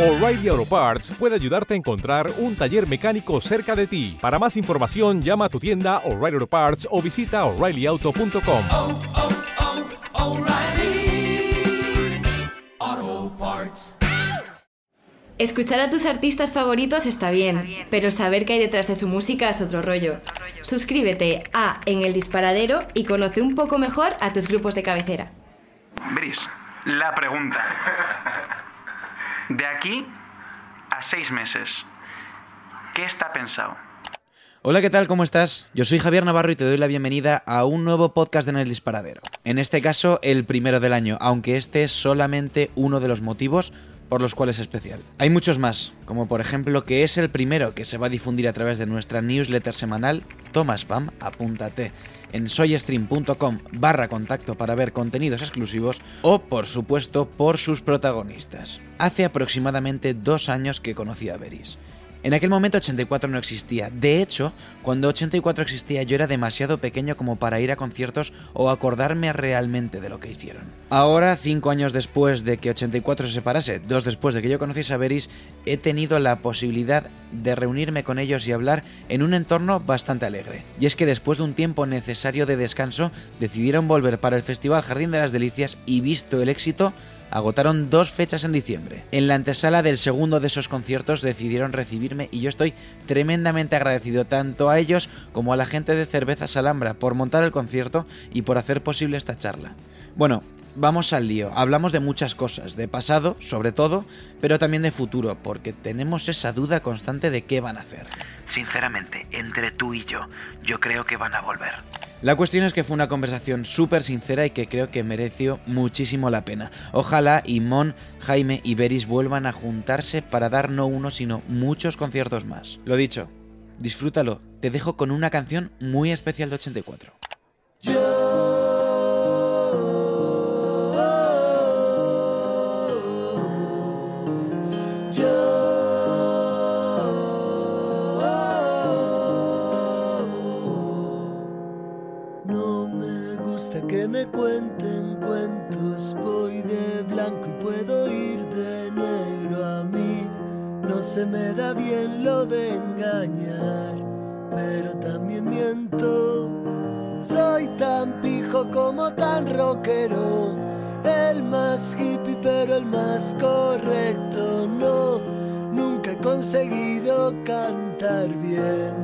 O'Reilly Auto Parts puede ayudarte a encontrar un taller mecánico cerca de ti. Para más información, llama a tu tienda O'Reilly Auto Parts o visita oreillyauto.com. oh, oh, Parts. Escuchar a tus artistas favoritos está bien, pero saber qué hay detrás de su música es otro rollo. Suscríbete a En el Disparadero y conoce un poco mejor a tus grupos de cabecera. Veris, la pregunta. De aquí a seis meses, ¿qué está pensado? Hola, ¿qué tal? ¿Cómo estás? Yo soy Javier Navarro y te doy la bienvenida a un nuevo podcast En el Disparadero. En este caso, el primero del año, aunque este es solamente uno de los motivos por los cuales es especial. Hay muchos más, como por ejemplo que es el primero que se va a difundir a través de nuestra newsletter semanal Toma Spam, apúntate en soystream.com barra contacto para ver contenidos exclusivos o, por supuesto, por sus protagonistas. Hace aproximadamente dos años que conocí a Veris. En aquel momento 84 no existía. De hecho, cuando 84 existía yo era demasiado pequeño como para ir a conciertos o acordarme realmente de lo que hicieron. Ahora, cinco años después de que 84 se separase, dos después de que yo conociese a Veris, he tenido la posibilidad de reunirme con ellos y hablar en un entorno bastante alegre. Y es que después de un tiempo necesario de descanso, decidieron volver para el Festival Jardín de las Delicias y visto el éxito, agotaron dos fechas en diciembre. En la antesala del segundo de esos conciertos decidieron recibirme y yo estoy tremendamente agradecido tanto a ellos como a la gente de Cervezas Alhambra por montar el concierto y por hacer posible esta charla. Bueno, vamos al lío. Hablamos de muchas cosas, de pasado, sobre todo, pero también de futuro, porque tenemos esa duda constante de qué van a hacer. Sinceramente, entre tú y yo, yo creo que van a volver. La cuestión es que fue una conversación súper sincera y que creo que mereció muchísimo la pena. Ojalá Imón, Jaime y Beris vuelvan a juntarse para dar no uno sino muchos conciertos más. Lo dicho, disfrútalo. Te dejo con una canción muy especial de 84. Cuenten cuentos, voy de blanco y puedo ir de negro a mí. No se me da bien lo de engañar, pero también miento. Soy tan pijo como tan rockero, el más hippie pero el más correcto. No, nunca he conseguido cantar bien,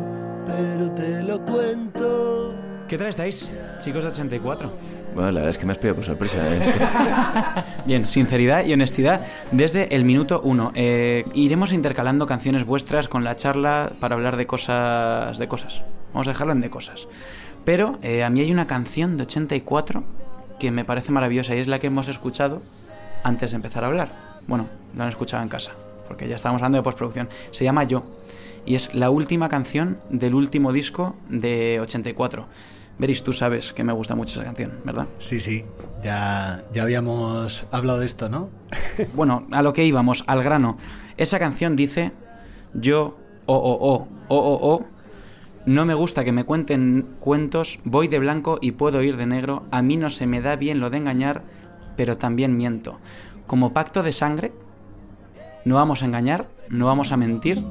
pero te lo cuento. ¿Qué tal estáis, chicos de 84? Bueno, la verdad es que me has pillado por sorpresa. ¿eh? Este- Bien, sinceridad y honestidad desde el minuto uno. Eh, iremos intercalando canciones vuestras con la charla para hablar de cosas. de cosas. Vamos a dejarlo en de cosas. Pero eh, a mí hay una canción de 84 que me parece maravillosa y es la que hemos escuchado antes de empezar a hablar. Bueno, lo han escuchado en casa, porque ya estábamos hablando de postproducción. Se llama Yo y es la última canción del último disco de 84. Veris, tú sabes que me gusta mucho esa canción, ¿verdad? Sí, sí, ya, ya habíamos hablado de esto, ¿no? Bueno, a lo que íbamos, al grano. Esa canción dice, yo, oh, oh, oh, oh, oh, oh, no me gusta que me cuenten cuentos, voy de blanco y puedo ir de negro, a mí no se me da bien lo de engañar, pero también miento. Como pacto de sangre, no vamos a engañar, no vamos a mentir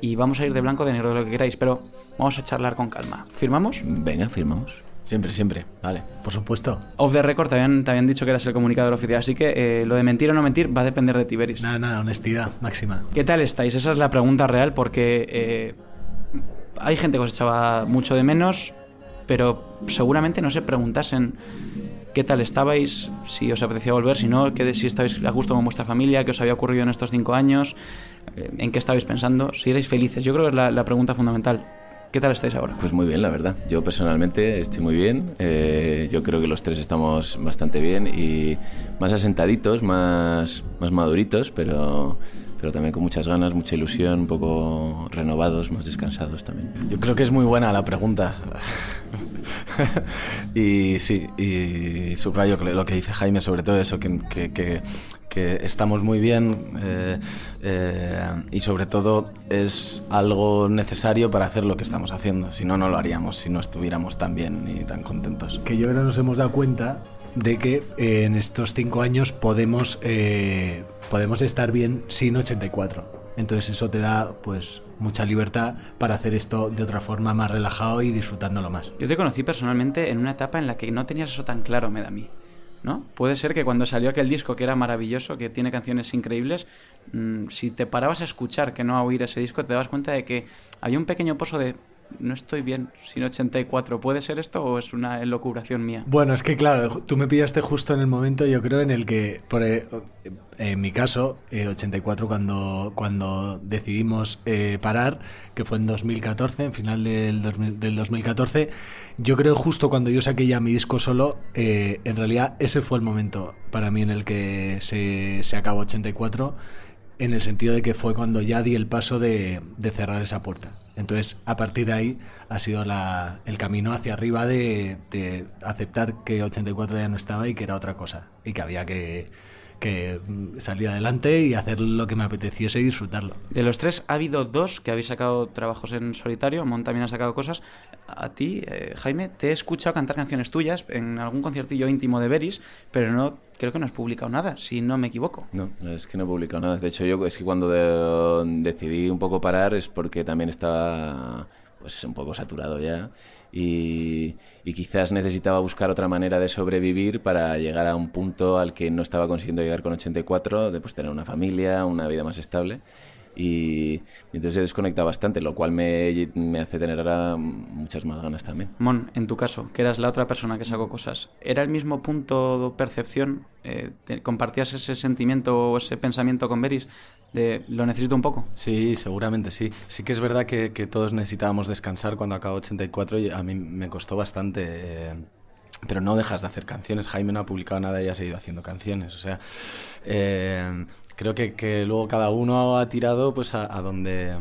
y vamos a ir de blanco de negro, lo que queráis, pero vamos a charlar con calma. ¿Firmamos? Venga, firmamos. Siempre, siempre. Vale. Por supuesto. Off the record te habían, te habían dicho que eras el comunicador oficial, así que eh, lo de mentir o no mentir va a depender de ti, Beris. Nada, nada, honestidad máxima. ¿Qué tal estáis? Esa es la pregunta real porque eh, hay gente que os echaba mucho de menos, pero seguramente no se preguntasen qué tal estabais, si os apetecía volver, si no, que, si estabais a gusto con vuestra familia, qué os había ocurrido en estos cinco años, eh, en qué estabais pensando, si erais felices. Yo creo que es la, la pregunta fundamental. ¿Qué tal estáis ahora? Pues muy bien, la verdad. Yo personalmente estoy muy bien. Eh, yo creo que los tres estamos bastante bien y más asentaditos, más, más maduritos, pero, pero también con muchas ganas, mucha ilusión, un poco renovados, más descansados también. Yo creo que es muy buena la pregunta. y sí, y subrayo lo que dice Jaime sobre todo eso, que, que, que, que estamos muy bien eh, eh, y sobre todo es algo necesario para hacer lo que estamos haciendo. Si no, no lo haríamos si no estuviéramos tan bien y tan contentos. que yo creo que nos hemos dado cuenta de que eh, en estos cinco años podemos, eh, podemos estar bien sin 84. Entonces eso te da pues mucha libertad para hacer esto de otra forma más relajado y disfrutándolo más. Yo te conocí personalmente en una etapa en la que no tenías eso tan claro, me da a mí. ¿No? Puede ser que cuando salió aquel disco que era maravilloso, que tiene canciones increíbles, mm, si te parabas a escuchar, que no a oír ese disco, te dabas cuenta de que había un pequeño pozo de no estoy bien sin 84. ¿Puede ser esto o es una locuración mía? Bueno, es que claro, tú me pillaste justo en el momento, yo creo, en el que, por, eh, en mi caso, eh, 84, cuando, cuando decidimos eh, parar, que fue en 2014, en final del, 2000 del 2014, yo creo justo cuando yo saqué ya mi disco solo, eh, en realidad ese fue el momento para mí en el que se, se acabó 84 en el sentido de que fue cuando ya di el paso de, de cerrar esa puerta. Entonces, a partir de ahí ha sido la, el camino hacia arriba de, de aceptar que 84 ya no estaba y que era otra cosa y que había que, que salir adelante y hacer lo que me apeteciese y disfrutarlo. De los tres, ha habido dos que habéis sacado trabajos en solitario, Mon también ha sacado cosas. A ti, eh, Jaime, te he escuchado cantar canciones tuyas en algún conciertillo íntimo de Beris, pero no creo que no has publicado nada, si no me equivoco. No, es que no he publicado nada. De hecho, yo es que cuando de- decidí un poco parar es porque también estaba pues un poco saturado ya y, y quizás necesitaba buscar otra manera de sobrevivir para llegar a un punto al que no estaba consiguiendo llegar con 84, de pues tener una familia, una vida más estable. Y, y entonces he desconectado bastante, lo cual me, me hace tener ahora muchas más ganas también. Mon, en tu caso, que eras la otra persona que sacó cosas, ¿era el mismo punto de percepción? Eh, ¿Compartías ese sentimiento o ese pensamiento con Beris de lo necesito un poco? Sí, seguramente sí. Sí que es verdad que, que todos necesitábamos descansar cuando acabó 84 y a mí me costó bastante. eh, pero no dejas de hacer canciones. Jaime no ha publicado nada y ha seguido haciendo canciones. O sea, eh, creo que, que luego cada uno ha tirado pues a, a donde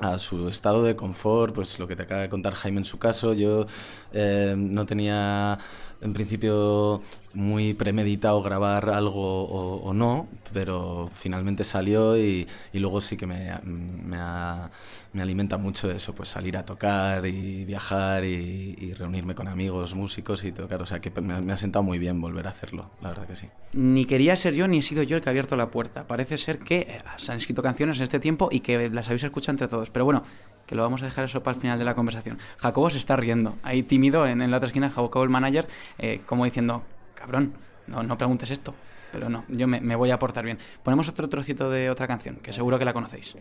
a su estado de confort, pues lo que te acaba de contar Jaime en su caso, yo eh, no tenía en principio muy premeditado grabar algo o, no, pero finalmente salió y, luego sí que me, alimenta mucho eso, pues salir a tocar y viajar y, reunirme con amigos, músicos y tocar, o sea que me, me ha sentado muy bien volver a hacerlo, la verdad que sí. Ni quería ser yo ni he sido yo el que ha abierto la puerta. Parece ser que se han escrito canciones en este tiempo y que las habéis escuchado entre todos. Pero bueno, lo vamos a dejar eso para el final de la conversación. Jacobo se está riendo, ahí tímido en, en la otra esquina, Jacobo el manager, eh, como diciendo, cabrón, no, no preguntes esto. Pero no, yo me, me voy a portar bien. Ponemos otro trocito de otra canción, que seguro que la conocéis.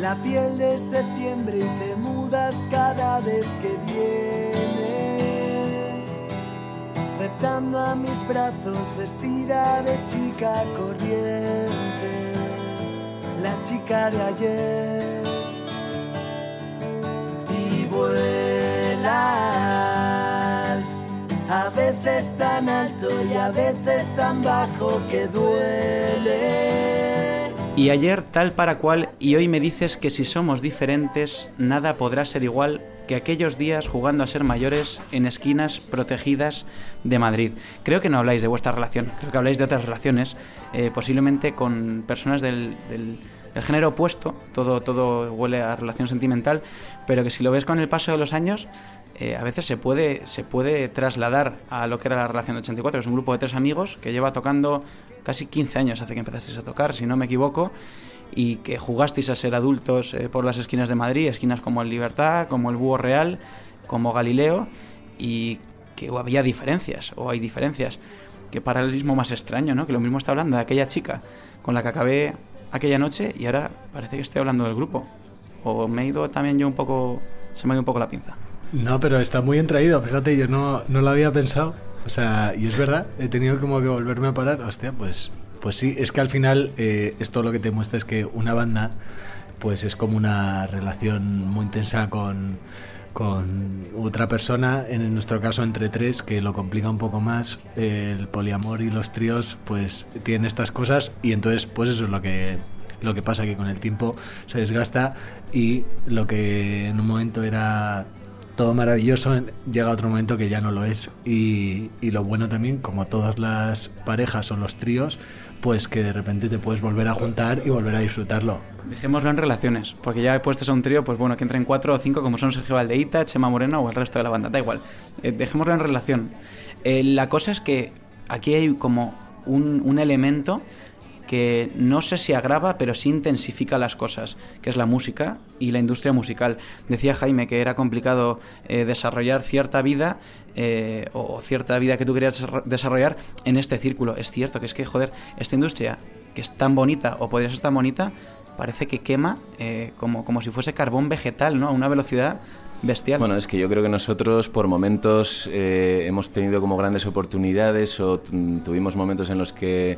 La piel de septiembre y te mudas cada vez que vienes. Reptando a mis brazos vestida de chica corriente, la chica de ayer. Y vuelas, a veces tan alto y a veces tan bajo que duele. Y ayer tal para cual, y hoy me dices que si somos diferentes, nada podrá ser igual que aquellos días jugando a ser mayores en esquinas protegidas de Madrid. Creo que no habláis de vuestra relación, creo que habláis de otras relaciones, eh, posiblemente con personas del, del- género opuesto, todo, todo huele a relación sentimental, pero que si lo ves con el paso de los años, eh, a veces se puede, se puede trasladar a lo que era la relación de 84, que es un grupo de tres amigos que lleva tocando casi 15 años hace que empezasteis a tocar, si no me equivoco, y que jugasteis a ser adultos eh, por las esquinas de Madrid, esquinas como el Libertad, como el Búho Real, como Galileo, y que había diferencias, o hay diferencias. Qué paralelismo más extraño, ¿no? Que lo mismo está hablando de aquella chica con la que acabé aquella noche y ahora parece que estoy hablando del grupo. O me he ido también yo un poco... Se me ha ido un poco la pinza. No, pero está muy entraído, fíjate, yo no, no lo había pensado. O sea, y es verdad, he tenido como que volverme a parar. Hostia, pues, pues sí, es que al final eh, esto lo que te muestra es que una banda pues es como una relación muy intensa con, con otra persona, en nuestro caso entre tres, que lo complica un poco más. El poliamor y los tríos pues tienen estas cosas y entonces pues eso es lo que lo que pasa que con el tiempo se desgasta y lo que en un momento era todo maravilloso, llega otro momento que ya no lo es. Y, y lo bueno también, como todas las parejas o los tríos, pues que de repente te puedes volver a juntar y volver a disfrutarlo. Dejémoslo en relaciones, porque ya puestos a un trío, pues bueno, que entren cuatro o cinco como son Sergio Valdeita, Chema Moreno o el resto de la banda, da igual. Eh, dejémoslo en relación. Eh, la cosa es que aquí hay como un, un elemento que no sé si agrava, pero sí intensifica las cosas, que es la música y la industria musical. Decía Jaime que era complicado eh, desarrollar cierta vida eh, o cierta vida que tú querías desarro- desarrollar en este círculo. Es cierto que es que, joder, esta industria que es tan bonita o podría ser tan bonita, parece que quema eh, como, como si fuese carbón vegetal, ¿no? A una velocidad bestial. Bueno, es que yo creo que nosotros por momentos hemos tenido como grandes oportunidades o mm, tuvimos momentos en los que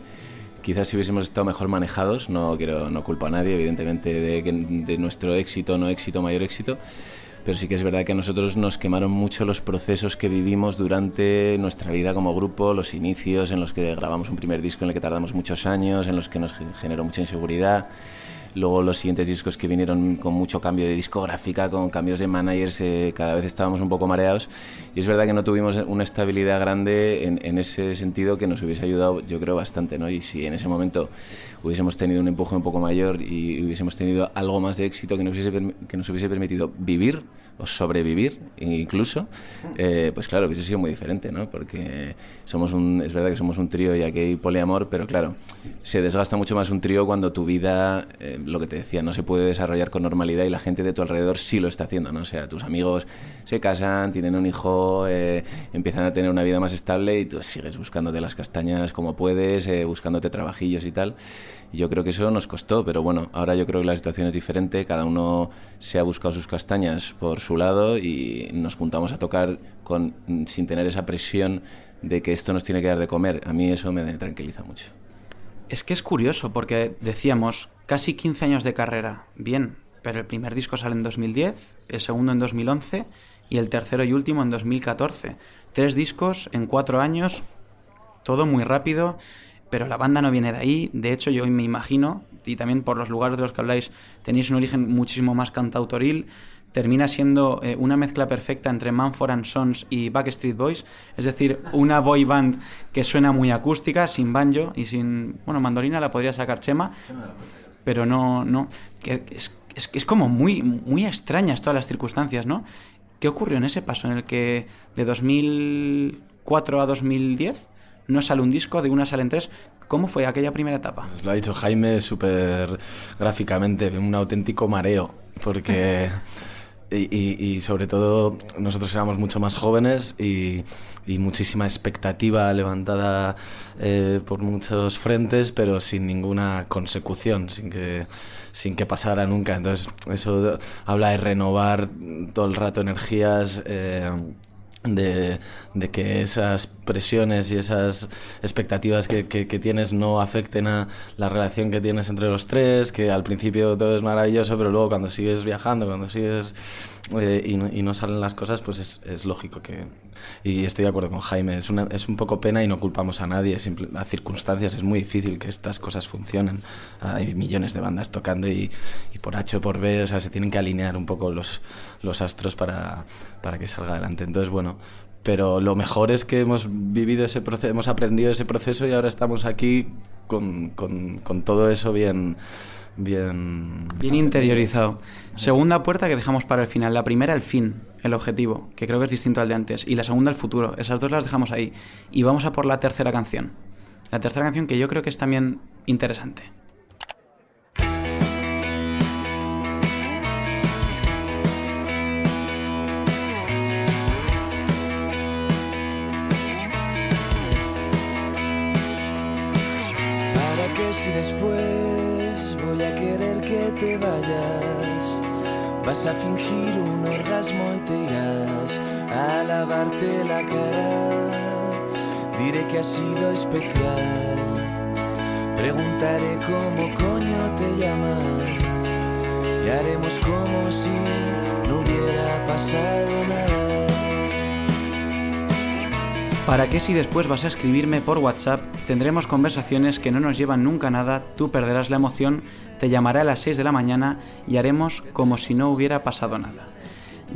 quizás si hubiésemos estado mejor manejados, no quiero no culpo a nadie, evidentemente, de, de nuestro éxito, no éxito, mayor éxito, pero sí que es verdad que a nosotros nos quemaron mucho los procesos que vivimos durante nuestra vida como grupo, los inicios en los que grabamos un primer disco en el que tardamos muchos años, en los que nos ge- generó mucha inseguridad. Luego los siguientes discos que vinieron con mucho cambio de discográfica, con cambios de managers, eh, cada vez estábamos un poco mareados. Y es verdad que no tuvimos una estabilidad grande en, en ese sentido que nos hubiese ayudado, yo creo, bastante. ¿no? Y si en ese momento hubiésemos tenido un empuje un poco mayor y hubiésemos tenido algo más de éxito que nos hubiese, que nos hubiese permitido vivir o sobrevivir incluso, eh, pues claro, hubiese sido muy diferente, ¿no? Porque somos un, es verdad que somos un trío y aquí hay poliamor, pero claro, se desgasta mucho más un trío cuando tu vida, eh, lo que te decía, no se puede desarrollar con normalidad y la gente de tu alrededor sí lo está haciendo, ¿no? O sea, tus amigos se casan, tienen un hijo, eh, empiezan a tener una vida más estable y tú sigues buscándote las castañas como puedes, eh, buscándote trabajillos y tal. Yo creo que eso nos costó, pero bueno, ahora yo creo que la situación es diferente, cada uno se ha buscado sus castañas por su lado y nos juntamos a tocar con, sin tener esa presión de que esto nos tiene que dar de comer. A mí eso me tranquiliza mucho. Es que es curioso porque decíamos casi 15 años de carrera, bien, pero el primer disco sale en 2010, el segundo en 2011 y el tercero y último en 2014. Tres discos en cuatro años, todo muy rápido, pero la banda no viene de ahí. De hecho, yo me imagino, y también por los lugares de los que habláis, tenéis un origen muchísimo más cantautoril. Termina siendo eh, una mezcla perfecta entre Manford and Sons y Backstreet Boys, es decir, una boy band que suena muy acústica, sin banjo y sin. Bueno, mandolina la podría sacar Chema, pero no. no es, es, es como muy, muy extrañas todas las circunstancias, ¿no? ¿Qué ocurrió en ese paso en el que de 2004 a 2010 no sale un disco, de una salen tres? ¿Cómo fue aquella primera etapa? Pues lo ha dicho Jaime súper gráficamente, un auténtico mareo, porque... Y, y- sobre todo nosotros éramos mucho más jóvenes y, y muchísima expectativa levantada eh, por muchos frentes, pero sin ninguna consecución, sin que, sin que pasara nunca. Entonces eso habla de renovar todo el rato energías. eh, de, de que esas presiones y esas expectativas que, que- que tienes no afecten a la relación que tienes entre los tres, que al principio todo es maravilloso, pero luego cuando sigues viajando, cuando sigues eh, y, no, y no salen las cosas, pues es, es lógico que... Y estoy de acuerdo con Jaime, es, una, es un poco pena y no culpamos a nadie, simple- a circunstancias es muy difícil que estas cosas funcionen. Hay millones de bandas tocando y, y por H o por B, o sea, se tienen que alinear un poco los, los astros para, para que salga adelante. Entonces, bueno, pero lo mejor es que hemos vivido ese proceso, hemos aprendido ese proceso y ahora estamos aquí con, con, con todo eso bien, bien, Bien interiorizado. Segunda puerta que dejamos para el final. La primera, el fin, el objetivo, que creo que es distinto al de antes. Y la segunda, el futuro. Esas dos las dejamos ahí. Y vamos a por la tercera canción. La tercera canción que yo creo que es también interesante. ¿Para qué si después Vas a fingir un orgasmo y te irás a lavarte la cara. Diré que ha sido especial. Preguntaré cómo coño te llamas. Y haremos como si no hubiera pasado nada. ¿Para qué si después vas a escribirme por WhatsApp? Tendremos conversaciones que no nos llevan nunca nada, tú perderás la emoción, te llamaré a las 6 de la mañana y haremos como si no hubiera pasado nada.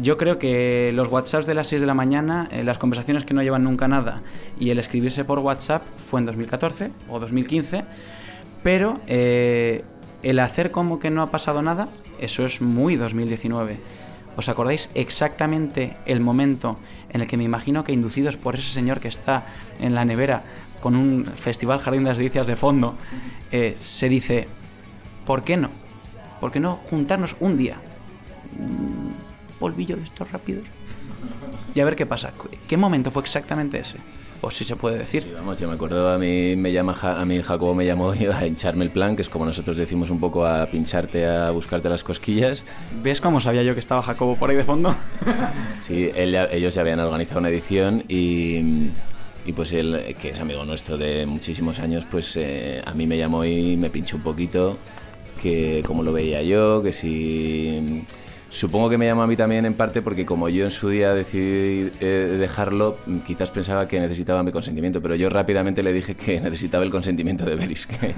Yo creo que los WhatsApps de las 6 de la mañana, eh, las conversaciones que no llevan nunca nada y el escribirse por WhatsApp fue en 2014 o 2015, pero eh, el hacer como que no ha pasado nada, eso es muy 2019. ¿Os acordáis exactamente el momento en el que me imagino que inducidos por ese señor que está en la nevera con un festival Jardín de las Delicias de fondo, eh, se dice, ¿por qué no? ¿Por qué no juntarnos un día? Un polvillo de estos rápidos. Y a ver qué pasa. ¿Qué momento fue exactamente ese? O si se puede decir. Sí, vamos, yo me acuerdo, a mí, me llama, a mí Jacobo me llamó a hincharme el plan, que es como nosotros decimos un poco a pincharte, a buscarte las cosquillas. ¿Ves cómo sabía yo que estaba Jacobo por ahí de fondo? Sí, él ellos ya habían organizado una edición y, y pues él, que es amigo nuestro de muchísimos años, pues eh, a mí me llamó y me pinchó un poquito, que cómo lo veía yo, que si... Supongo que me llamó a mí también en parte porque como yo en su día decidí eh, dejarlo, quizás pensaba que necesitaba mi consentimiento, pero yo rápidamente le dije que necesitaba el consentimiento de Beris. Que,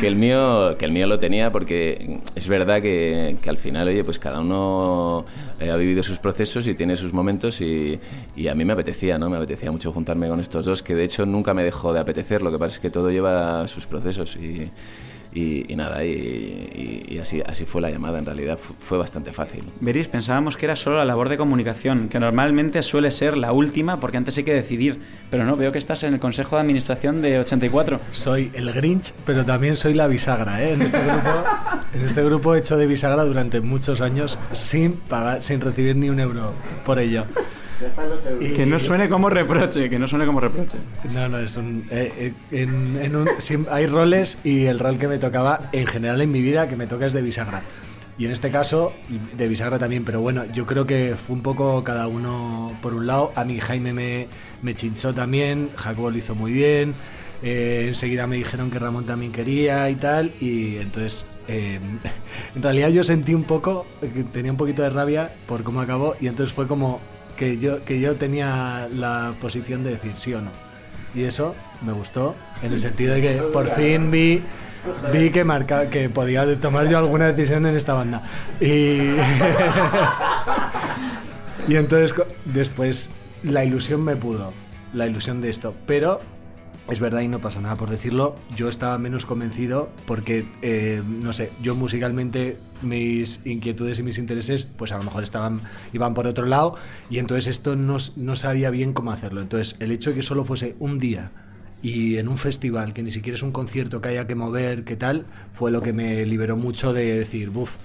que el mío que el mío lo tenía porque es verdad que, que al final oye pues cada uno eh, ha vivido sus procesos y tiene sus momentos y, y a mí me apetecía no me apetecía mucho juntarme con estos dos que de hecho nunca me dejó de apetecer lo que pasa es que todo lleva sus procesos y y, y nada, y, y- y así, así fue la llamada, en realidad fu- fue bastante fácil. Veréis, pensábamos que era solo la labor de comunicación, que normalmente suele ser la última porque antes hay que decidir. Pero no, veo que estás en el Consejo de Administración de 84. Soy el Grinch, pero también soy la bisagra, ¿eh? En este grupo, en este grupo he hecho de bisagra durante muchos años sin pagar, sin recibir ni un euro por ello. Y- Que no suene como reproche, que no suene como reproche. No, no, es un. eh, eh, en, en un- sim- hay roles y el rol que me tocaba en general en mi vida que me toca es de bisagra. Y en este caso, de bisagra también, pero bueno, yo creo que fue un poco cada uno por un lado. A mí Jaime me, me chinchó también, Jacobo lo hizo muy bien. eh, enseguida me dijeron que Ramón también quería y tal. Y entonces, eh, en realidad yo sentí un poco, tenía un poquito de rabia por cómo acabó. Y entonces fue como que yo, que yo tenía la posición de decir sí o no. Y eso me gustó, en el sentido de que por fin vi, vi que, marca, que podía tomar yo alguna decisión en esta banda. Y, y entonces después la ilusión me pudo, la ilusión de esto. Pero es verdad y no pasa nada por decirlo, yo estaba menos convencido porque, eh, no sé, yo musicalmente mis inquietudes y mis intereses pues a lo mejor estaban iban por otro lado y entonces esto no, no sabía bien cómo hacerlo. Entonces el hecho de que solo fuese un día y en un festival, que ni siquiera es un concierto que haya que mover, que tal, fue lo que me liberó mucho de decir, buf.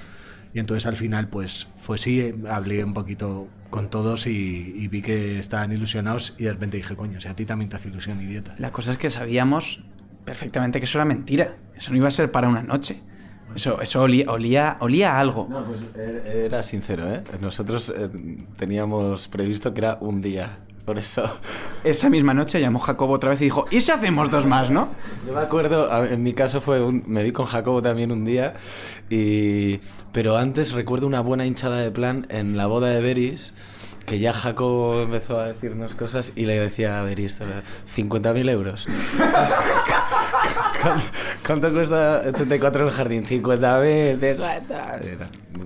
Y entonces al final, pues fue sí, eh, hablé un poquito con todos y, y vi que estaban ilusionados y de repente dije, coño, si a ti también te hace ilusión, idiota. La cosa es que sabíamos perfectamente que eso era mentira. Eso no iba a ser para una noche. Eso, eso olía, olía, olía a algo. No, pues er- era sincero, ¿eh? Nosotros eh, teníamos previsto que era un día. Por eso. Esa misma noche llamó Jacobo otra vez y dijo, ¿y si hacemos dos más, no? Yo me acuerdo, en mi caso fue un, me vi con Jacobo también un día, y, pero antes recuerdo una buena hinchada de plan en la boda de Beris, que ya Jacobo empezó a decirnos cosas y le decía a Beris, 50.000 euros. ¿Cuánto- ¿Cuánto cuesta 84 el jardín? 50.000, 50.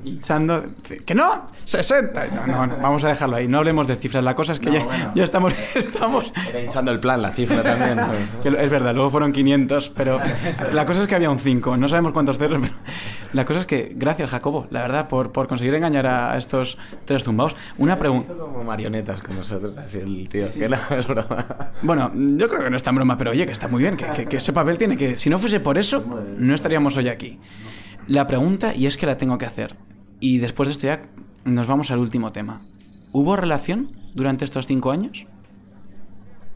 Hinchando, que no, 60. No, no, no, vamos a dejarlo ahí. No hablemos de cifras. La cosa es que No, ya, bueno. ya estamos, estamos Era hinchando el plan, la cifra también. es verdad, luego fueron 500, pero la cosa es que había un 5, no sabemos cuántos ceros, pero la cosa es que, gracias Jacobo, la verdad, por, por conseguir engañar a estos tres zumbaos. Una pregunta. Como marionetas con nosotros, así el tío, que no es broma. Bueno, yo creo que no está en broma, pero oye, que está muy bien, que, que- que ese papel tiene que... Si no fuese por eso, no estaríamos hoy aquí. La pregunta, y es que la tengo que hacer, y después de esto ya nos vamos al último tema. ¿Hubo relación durante estos cinco años?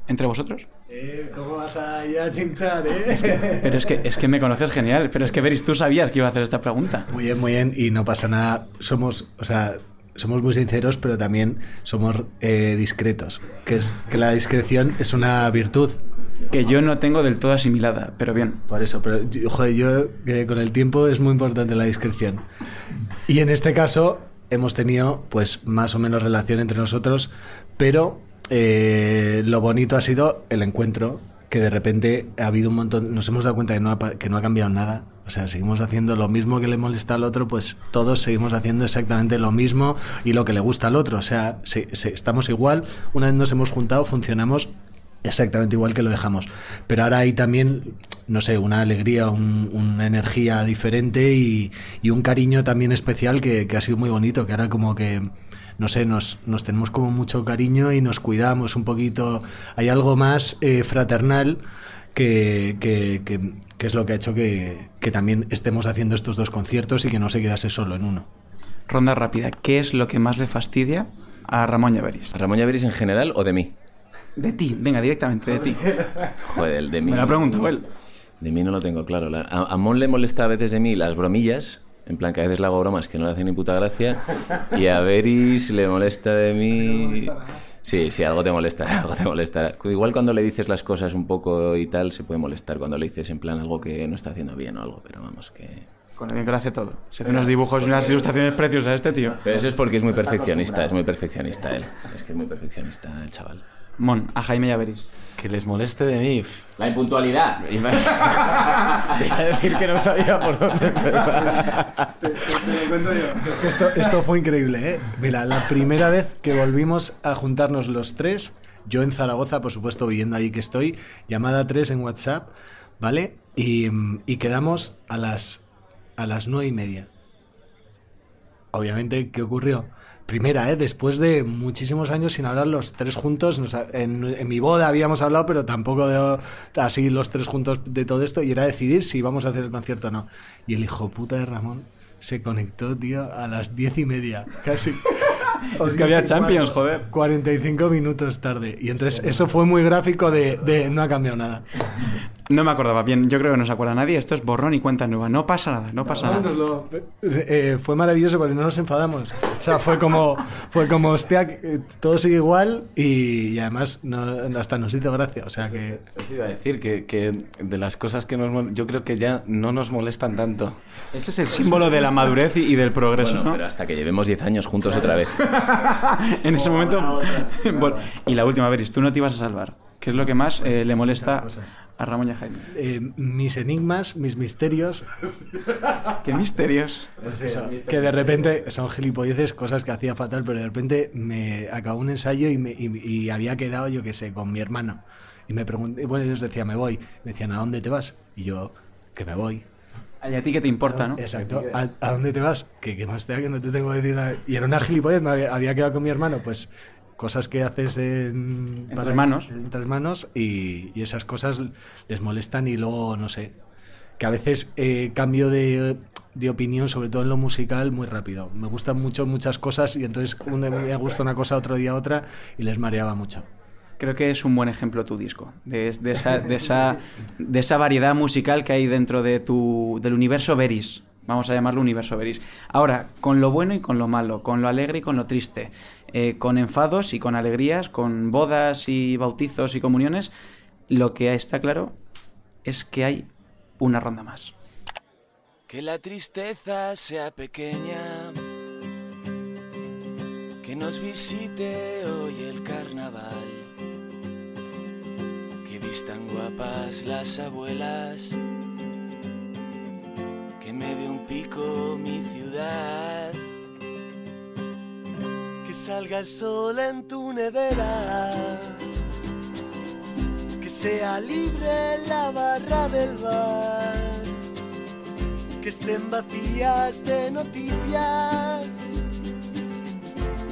¿Entre vosotros? Eh, ¿Cómo vas a ir a chinchar, eh? Pero es que, es que me conoces genial, pero es que Veris, tú sabías que iba a hacer esta pregunta. Muy bien, muy bien, y no pasa nada. Somos, o sea, somos muy sinceros, pero también somos eh, discretos. Que es que la discreción es una virtud. Que yo no tengo del todo asimilada, pero bien. Por eso, pero joder, yo eh, con el tiempo es muy importante la discreción. Y en este caso hemos tenido pues más o menos relación entre nosotros, pero eh, lo bonito ha sido el encuentro, que de repente ha habido un montón, nos hemos dado cuenta que no ha, que no ha cambiado nada O sea, seguimos haciendo lo mismo que le molesta al otro, pues todos seguimos haciendo exactamente lo mismo y lo que le gusta al otro. O sea, se- se- estamos igual, una vez nos hemos juntado, funcionamos exactamente igual que lo dejamos. Pero ahora hay también, no sé, una alegría, un- una energía diferente y, y un cariño también especial que, que ha sido muy bonito, que ahora como que, no sé, nos, nos tenemos como mucho cariño y nos cuidamos un poquito. Hay algo más eh, fraternal que, que- que- que es lo que ha hecho que, que también estemos haciendo estos dos conciertos y que no se quedase solo en uno. Ronda rápida. ¿Qué es lo que más le fastidia a Ramón Llaveris? ¿A Ramón Llaveris en general o de mí? De ti, venga, directamente de ti. Joder, de mí. Me la pregunta, él. De mí no lo tengo claro. La- A, a Mon le molesta a veces de mí las bromillas. En plan, que a veces le hago bromas que no le hacen ni puta gracia. Y a Beris le molesta de mí. Sí, sí, algo te molesta, algo te molesta. Igual cuando le dices las cosas un poco y tal, se puede molestar cuando le dices en plan algo que no está haciendo bien o algo, pero vamos, que... Con lo bien que lo hace todo. Se hace unos dibujos y unas ilustraciones preciosas este tío. Pero eso es porque es muy perfeccionista, es muy perfeccionista él. Es que es muy perfeccionista el chaval. Mon, a Jaime Llaveris. Que les moleste de mí. La impuntualidad. Iba a decir que no sabía por dónde empezar. Es que esto, esto fue increíble, ¿eh? Mira, la primera vez que volvimos a juntarnos los tres, yo en Zaragoza, por supuesto, viviendo ahí que estoy, llamada 3 en WhatsApp, ¿vale? Y, y quedamos a las, a las nueve y media. Obviamente, ¿qué ocurrió? Primera, ¿eh? Después de muchísimos años sin hablar los tres juntos, nos en, en mi boda habíamos hablado, pero tampoco de, así los tres juntos de todo esto, y era decidir si íbamos a hacer el concierto o no. Y el hijo puta de Ramón se conectó, tío, a las diez y media, casi. Es que había Champions, joder. 45 minutos tarde. Y entonces eso fue muy gráfico de, de no ha cambiado nada. No me acordaba bien, yo creo que no se acuerda nadie. Esto es borrón y cuenta nueva. No pasa nada, no pasa No, nada. lo- eh, fue maravilloso porque no nos enfadamos. O sea, fue como, fue como hostia, eh, todo sigue igual y, y además no- hasta nos hizo gracia. O sea que. Eso iba a decir que, que de las cosas que nos mol- yo creo que ya no nos molestan tanto. Ese es el símbolo de la madurez y, y del progreso, Bueno, ¿no? pero hasta que llevemos 10 años juntos otra vez. en ese momento. Y la última, Veris, tú no te ibas a salvar. ¿Qué es lo que más eh, le molesta a Ramón y a Jaime? eh, mis enigmas, mis misterios, Qué misterios. Eso, que de repente son gilipolleces, cosas que hacía fatal, pero de repente me acabó un ensayo y, me, y, y había quedado, yo qué sé, con mi hermano. Y me pregunté, bueno, ellos decían, me voy. Me decían, ¿a dónde te vas? Y yo, que me voy. ¿Y a ti qué te importa, no? Exacto. ¿A, a dónde te vas? Que, que más te da que no te tengo que decir nada. Y era una gilipollez, me había, había quedado con mi hermano, pues cosas que haces en, Entre hermanos. entre hermanos y, y esas cosas les molestan y luego, no sé, que a veces eh, cambio de, de opinión, sobre todo en lo musical, muy rápido. Me gustan mucho muchas cosas y entonces un día me gusta una cosa, otro día otra y les mareaba mucho. Creo que es un buen ejemplo tu disco, de, de esa, de, esa, de esa variedad musical que hay dentro de tu, del universo Veris. Vamos a llamarlo universo Veris. Ahora, con lo bueno y con lo malo, con lo alegre y con lo triste, eh, con enfados y con alegrías, con bodas y bautizos y comuniones, lo que está claro es que hay una ronda más. Que la tristeza sea pequeña, que nos visite hoy el carnaval, que vistan guapas las abuelas, que me dé un pico mi ciudad, Que salga el sol en tu nevera. Que sea libre la barra del bar. Que estén vacías de noticias.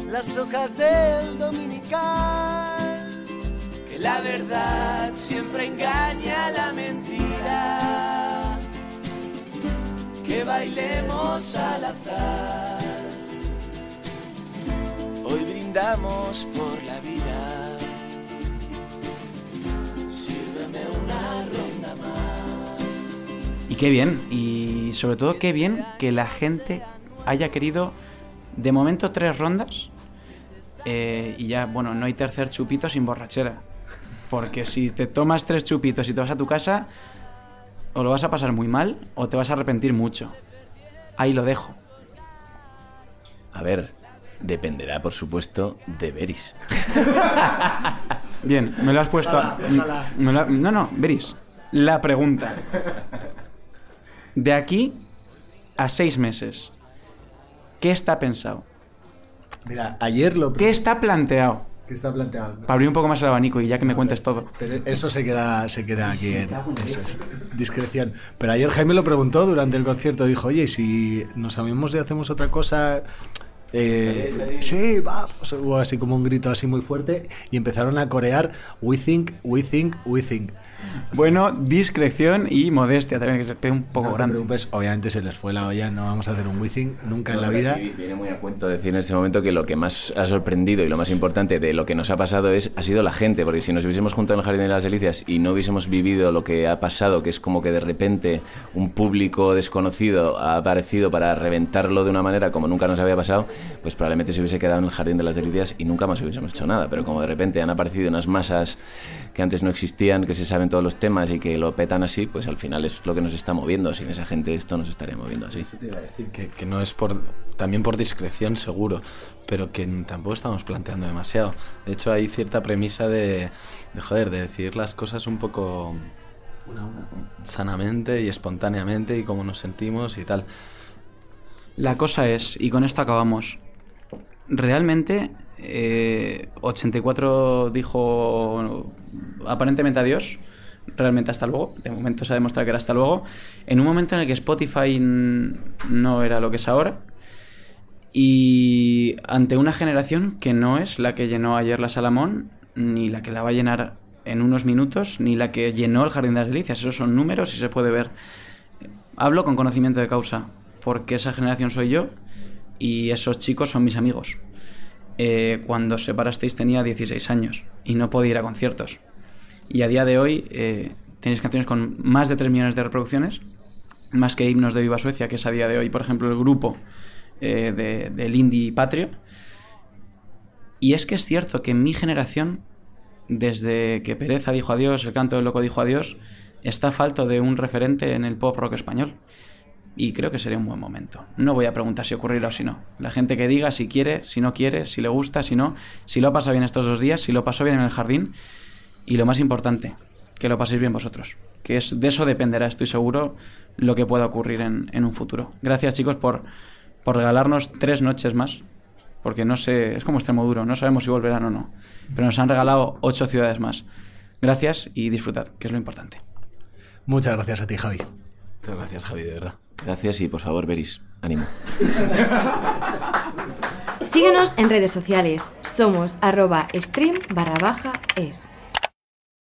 Las hojas del dominical. que la verdad siempre engaña a la mentira, que bailemos al azar. Brindamos por la vida. Sírveme una ronda más. Y qué bien, y sobre todo qué bien que la gente haya querido, de momento, tres rondas. eh, y ya, bueno, no hay tercer chupito sin borrachera. Porque si te tomas tres chupitos y te vas a tu casa, o lo vas a pasar muy mal o te vas a arrepentir mucho. Ahí lo dejo. A ver, dependerá, por supuesto, de Beris. Bien, me lo has puesto a... Me lo no, no, Veris. La pregunta. De aquí a seis meses, ¿qué está pensado? Mira, ayer lo... ¿Qué está planteado? ¿Qué está planteado? Para abrir un poco más el abanico y ya que me cuentes todo. Pero eso se queda, se queda aquí en eso es, discreción. Pero ayer Jaime lo preguntó durante el concierto. Dijo, oye, ¿y si nos amemos y hacemos otra cosa... Eh, sí, vamos. Hubo así como un grito así muy fuerte y empezaron a corear We think, we think, we think. Bueno, discreción y modestia también, que se ve un poco No te grande. preocupes, obviamente se les fue la olla, no vamos a hacer un We think nunca en la vida. Y Viene muy a cuento decir en este momento que lo que más ha sorprendido y lo más importante de lo que nos ha pasado es ha sido la gente, porque si nos hubiésemos juntado en el Jardín de las Delicias y no hubiésemos vivido lo que ha pasado, que es como que de repente un público desconocido ha aparecido para reventarlo de una manera como nunca nos había pasado, pues probablemente se hubiese quedado en el Jardín de las Delicias y nunca más hubiésemos hecho nada. Pero como de repente han aparecido unas masas que antes no existían, que se saben todos los temas y que lo petan así, pues al final es lo que nos está moviendo. Sin esa gente esto nos estaría moviendo así. Te iba a decir que, que no es por también por discreción seguro, pero que tampoco estamos planteando demasiado. De hecho hay cierta premisa de, de joder, de decir las cosas un poco sanamente y espontáneamente y cómo nos sentimos y tal. La cosa es, y con esto acabamos, realmente eh, 84 dijo aparentemente adiós, realmente hasta luego, de momento se ha demostrado que era hasta luego, en un momento en el que Spotify no era lo que es ahora, y ante una generación que no es la que llenó ayer la Salamón, ni la que la va a llenar en unos minutos, ni la que llenó el Jardín de las Delicias, esos son números y se puede ver. Hablo con conocimiento de causa, porque esa generación soy yo y esos chicos son mis amigos. Eh, cuando separasteis tenía 16 años y no podía ir a conciertos. Y a día de hoy eh, tenéis canciones con más de 3 millones de reproducciones, más que himnos de Viva Suecia, que es a día de hoy, por ejemplo, el grupo eh, de- del indie patrio. Y es que es cierto que mi generación, desde que Pereza dijo adiós, el canto del loco dijo adiós, está falto de un referente en el pop rock español. Y creo que sería un buen momento. No voy a preguntar si ocurrirá o si no. La gente que diga si quiere, si no quiere, si le gusta, si no, si lo ha pasado bien estos dos días, si lo pasó bien en el jardín. Y lo más importante, que lo paséis bien vosotros. Que es, de eso dependerá, estoy seguro, lo que pueda ocurrir en, en un futuro. Gracias chicos por, por regalarnos tres noches más. Porque no sé, es como Extremoduro, no sabemos si volverán o no. Pero nos han regalado ocho ciudades más. Gracias y disfrutad, que es lo importante. Muchas gracias a ti, Javi. Muchas gracias, Javi, de verdad. Gracias y por favor, Beris, ánimo. Síguenos en redes sociales. Somos arroba stream barra baja es.